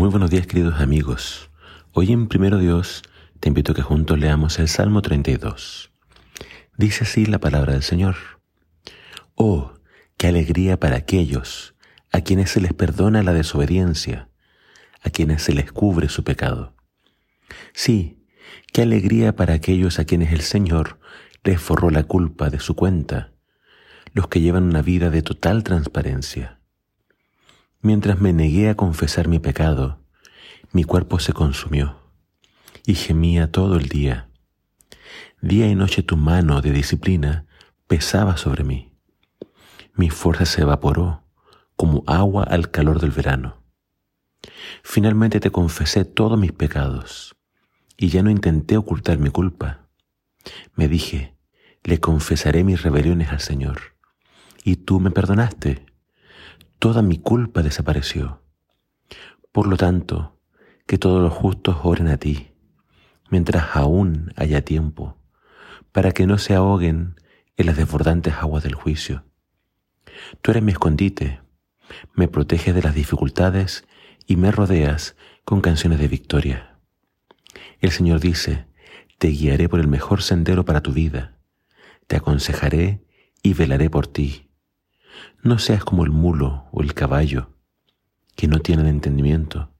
Muy buenos días queridos amigos. Hoy en Primero Dios te invito a que juntos leamos el Salmo 32. Dice así la palabra del Señor. Oh, qué alegría para aquellos a quienes se les perdona la desobediencia, a quienes se les cubre su pecado. Sí, qué alegría para aquellos a quienes el Señor les forró la culpa de su cuenta, los que llevan una vida de total transparencia. Mientras me negué a confesar mi pecado, mi cuerpo se consumió y gemía todo el día. Día y noche tu mano de disciplina pesaba sobre mí. Mi fuerza se evaporó como agua al calor del verano. Finalmente te confesé todos mis pecados y ya no intenté ocultar mi culpa. Me dije, le confesaré mis rebeliones al Señor. Y tú me perdonaste toda mi culpa desapareció. Por lo tanto, que todos los justos oren a ti, mientras aún haya tiempo, para que no se ahoguen en las desbordantes aguas del juicio. Tú eres mi escondite, me proteges de las dificultades y me rodeas con canciones de victoria. El Señor dice, te guiaré por el mejor sendero para tu vida, te aconsejaré y velaré por ti. No seas como el mulo o el caballo, que no tienen entendimiento,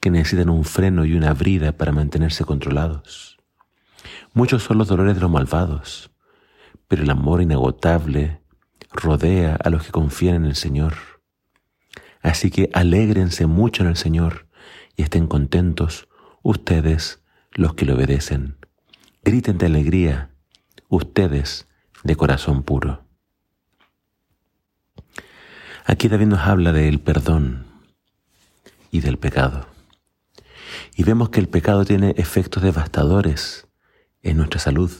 que necesitan un freno y una brida para mantenerse controlados. Muchos son los dolores de los malvados, pero el amor inagotable rodea a los que confían en el Señor. Así que alégrense mucho en el Señor y estén contentos ustedes los que le obedecen. Griten de alegría ustedes de corazón puro. Aquí David nos habla del perdón y del pecado. Y vemos que el pecado tiene efectos devastadores en nuestra salud.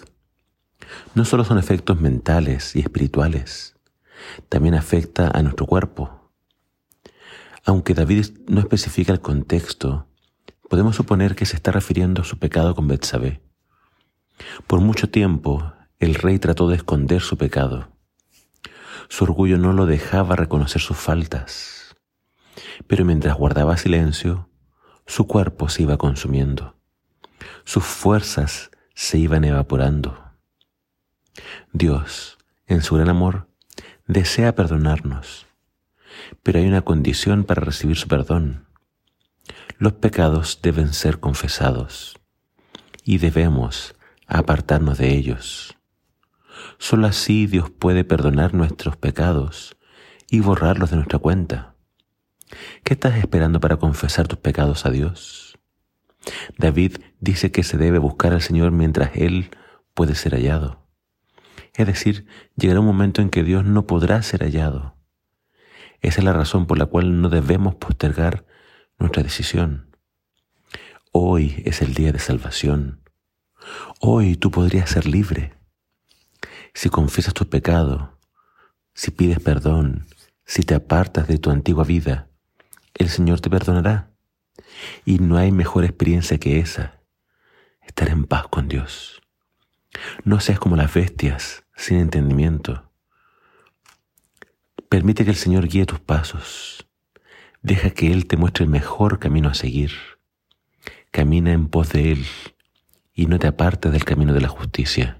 No solo son efectos mentales y espirituales, también afecta a nuestro cuerpo. Aunque David no especifica el contexto, podemos suponer que se está refiriendo a su pecado con Betsabé. Por mucho tiempo, el rey trató de esconder su pecado. Su orgullo no lo dejaba reconocer sus faltas. Pero mientras guardaba silencio, su cuerpo se iba consumiendo. Sus fuerzas se iban evaporando. Dios, en su gran amor, desea perdonarnos, pero hay una condición para recibir su perdón. Los pecados deben ser confesados y debemos apartarnos de ellos. Solo así Dios puede perdonar nuestros pecados y borrarlos de nuestra cuenta. ¿Qué estás esperando para confesar tus pecados a Dios? David dice que se debe buscar al Señor mientras Él puede ser hallado. Es decir, llegará un momento en que Dios no podrá ser hallado. Esa es la razón por la cual no debemos postergar nuestra decisión. Hoy es el día de salvación. Hoy tú podrías ser libre si confiesas tu pecado, si pides perdón, si te apartas de tu antigua vida, el Señor te perdonará. Y no hay mejor experiencia que esa, estar en paz con Dios. No seas como las bestias, sin entendimiento. Permite que el Señor guíe tus pasos. Deja que Él te muestre el mejor camino a seguir. Camina en pos de Él y no te apartes del camino de la justicia.